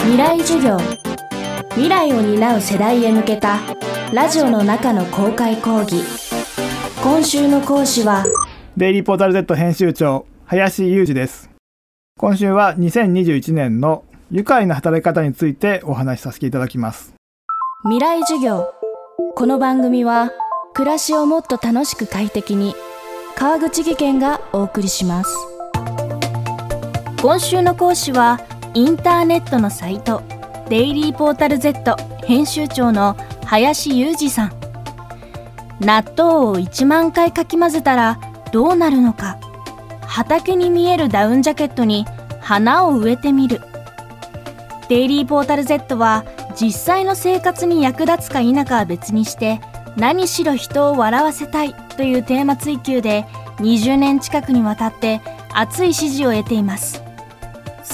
未来授業。未来を担う世代へ向けたラジオの中の公開講義。今週の講師はデイリーポータル Z 編集長林裕二です。今週は2021年の愉快な働き方についてお話しさせていただきます。未来授業。この番組は暮らしをもっと楽しく快適に川口義賢がお送りします。今週の講師はインターネットのサイトデイリーポータル Z 編集長の林裕二さん。納豆を1万回かき混ぜたらどうなるのか。畑に見えるダウンジャケットに花を植えてみる。デイリーポータル Z は実際の生活に役立つか否かは別にして何しろ人を笑わせたいというテーマ追求で20年近くにわたって熱い支持を得ています。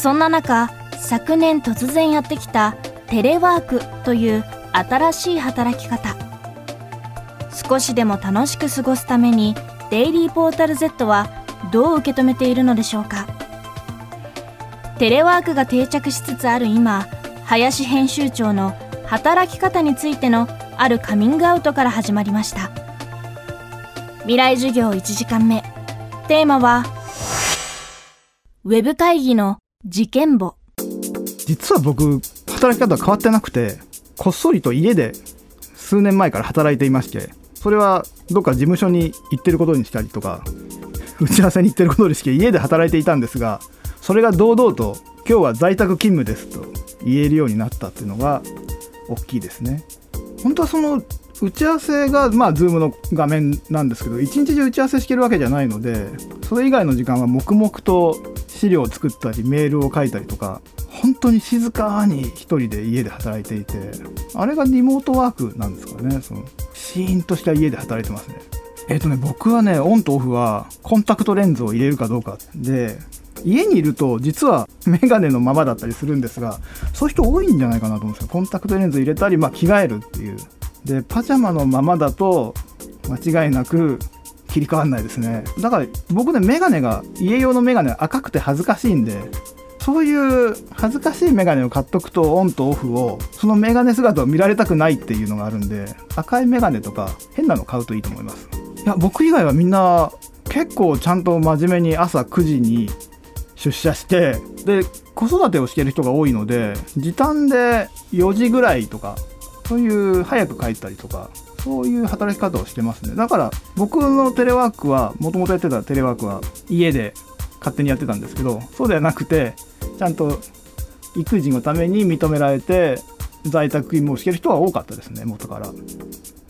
そんな中昨年突然やってきたテレワークという新しい働き方。少しでも楽しく過ごすためにデイリーポータル Z はどう受け止めているのでしょうか。テレワークが定着しつつある今林編集長の働き方についてのあるカミングアウトから始まりました。未来授業1時間目。テーマはウェブ会議の事件簿。実は僕働き方は変わってなくてこっそりと家で数年前から働いていましてそれはどっか事務所に行ってることにしたりとか 打ち合わせに行ってることにして家で働いていたんですがそれが堂々と今日は在宅勤務ですと言えるようになったっていうのが大きいですね。本当はその打ち合わせがまあ Zoom の画面なんですけど一日中打ち合わせしてるわけじゃないのでそれ以外の時間は黙々と資料を作ったりメールを書いたりとか本当に静かに一人で家で働いていてあれがリモートワークなんですかね。そのシーンとした家で働いてますね。えっ、ー、とね僕はねオンとオフはコンタクトレンズを入れるかどうかで家にいると実はメガネのままだったりするんですがそういう人多いんじゃないかなと思うんですよ。コンタクトレンズ入れたり、まあ、着替えるっていう。でパジャマのままだと間違いなく切り替わんないですね。だから僕ねメガネが家用のメガネ赤くて恥ずかしいんでそういう恥ずかしいメガネを買っとくとオンとオフをそのメガネ姿を見られたくないっていうのがあるんで赤いメガネとか変なの買うといいと思います。いや僕以外はみんな結構ちゃんと真面目に朝9時に出社してで子育てをしてる人が多いので時短で4時ぐらいとかそういう早く帰ったりとかそういう働き方をしてますね。だから僕のテレワークはもともとやってたテレワークは家で勝手にやってたんですけどそうではなくてちゃんと育児のために認められて在宅勤務をしてる人は多かったですね元から。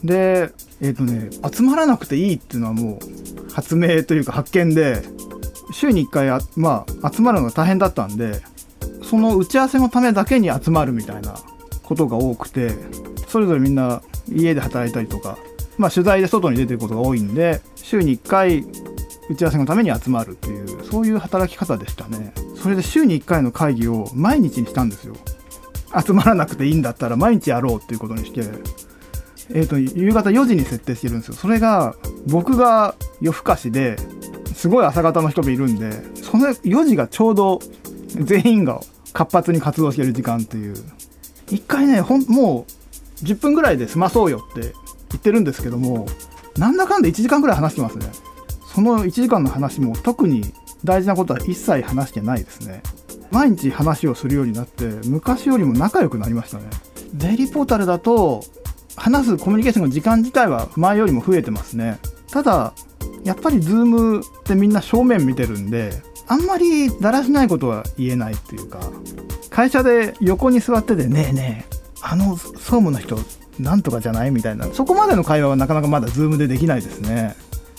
でえっ、ー、とね集まらなくていいっていうのはもう発明というか発見で週に1回あ、まあ、集まるのが大変だったんでその打ち合わせのためだけに集まるみたいなことが多くてそれぞれみんな家で働いたりとか、まあ、取材で外に出てることが多いんで週に1回打ち合わせのために集まるっていうそういう働き方でしたね。それで週に1回の会議を毎日にしたんですよ。集まらなくていいんだったら毎日やろうっていうことにしてえーと、夕方4時に設定してるんですよ。それが僕が夜更かしですごい朝方の人もいるんでその4時がちょうど全員が活発に活動してる時間っていう。一回ねほんもう10分ぐらいで済まそうよって言ってるんですけどもなんだかんだ1時間ぐらい話してますね。その1時間の話も特に大事なことは一切話してないですね。毎日話をするようになって昔よりも仲良くなりましたね。デイリーポータルだと話すコミュニケーションの時間自体は前よりも増えてますね。ただやっぱり Zoom ってみんな正面見てるんであんまりだらしないことは言えないっていうか会社で横に座っててねえねえあの総務の人なんとかじゃないみたいな。そこまでの会話はなかなかまだ Zoom でできないですね。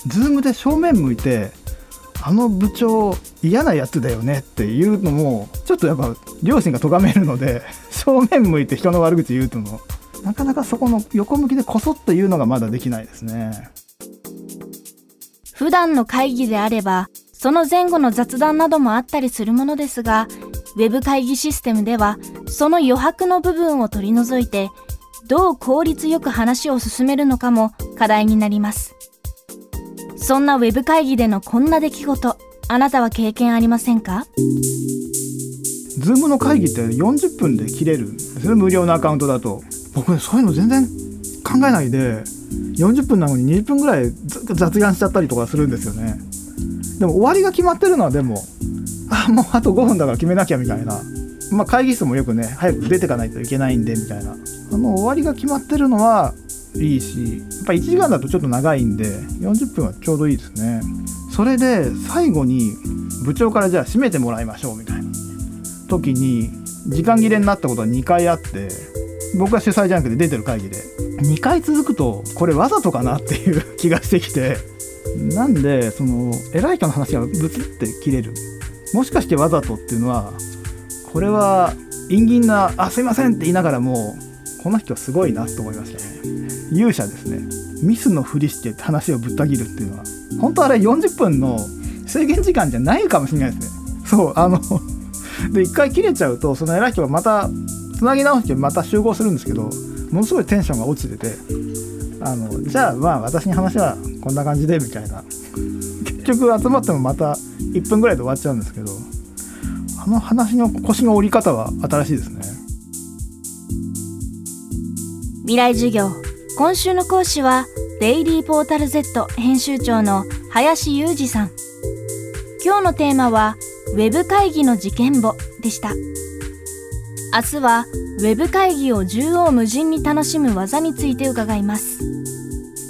Zoom で正面向いてあの部長嫌なやつだよねっていうのもちょっとやっぱ両親が咎めるので 正面向いて人の悪口言うとのなかなかそこの横向きでこそっと言うのがまだできないですね。普段の会議であれば、その前後の雑談などもあったりするものですが、ウェブ会議システムでは、その余白の部分を取り除いて、どう効率よく話を進めるのかも課題になります。そんなウェブ会議でのこんな出来事、あなたは経験ありませんか？Zoom の会議って40分で切れるんですね無料のアカウントだと。僕ねそういうの全然考えないで40分なのに20分ぐらい雑談しちゃったりとかするんですよね。でも終わりが決まってるのはでもあもうあと5分だから決めなきゃみたいな。まあ会議室もよくね早く出てかないといけないんでみたいな。あの終わりが決まってるのはいいしやっぱ1時間だとちょっと長いんで40分はちょうどいいですね。それで最後に部長からじゃあ閉めてもらいましょうみたいな時に時間切れになったことは2回あって僕は主催じゃなくて出てる会議で2回続くとこれわざとかなっていう 気がしてきて。なんでその偉い人の話がブツって切れる。もしかしてわざとっていうのはこれは陰銀な「あすいません」って言いながらもこの人すごいなと思いましたね。勇者ですね。ミスのふりして話をぶった切るっていうのは本当あれ40分の制限時間じゃないかもしれないですね。そうあの で1回切れちゃうとその偉い人がまたつなぎ直してまた集合するんですけどものすごいテンションが落ちててあのじゃあまあ私に話はこんな感じでみたいな。結局集まってもまた1分ぐらいで終わっちゃうんですけどあの話の腰の折り方は新しいですね。未来授業。今週の講師はデイリーポータル Z 編集長の林裕二さん。今日のテーマはウェブ会議の事件簿でした。明日はウェブ会議を縦横無尽に楽しむ技について伺います。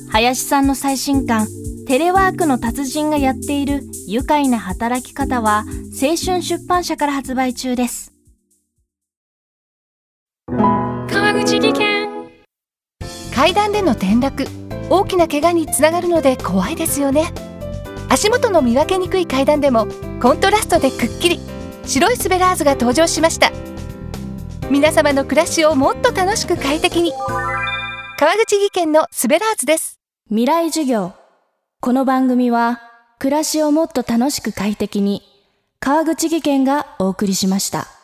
林さんの最新刊テレワークの達人がやっている愉快な働き方は青春出版社から発売中です。川口技研。階段での転落。大きな怪我につながるので怖いですよね。足元の見分けにくい階段でもコントラストでくっきり。白いスベラーズが登場しました。皆様の暮らしをもっと楽しく快適に。川口技研のスベラーズです。未来授業この番組は暮らしをもっと楽しく快適に川口技研がお送りしました。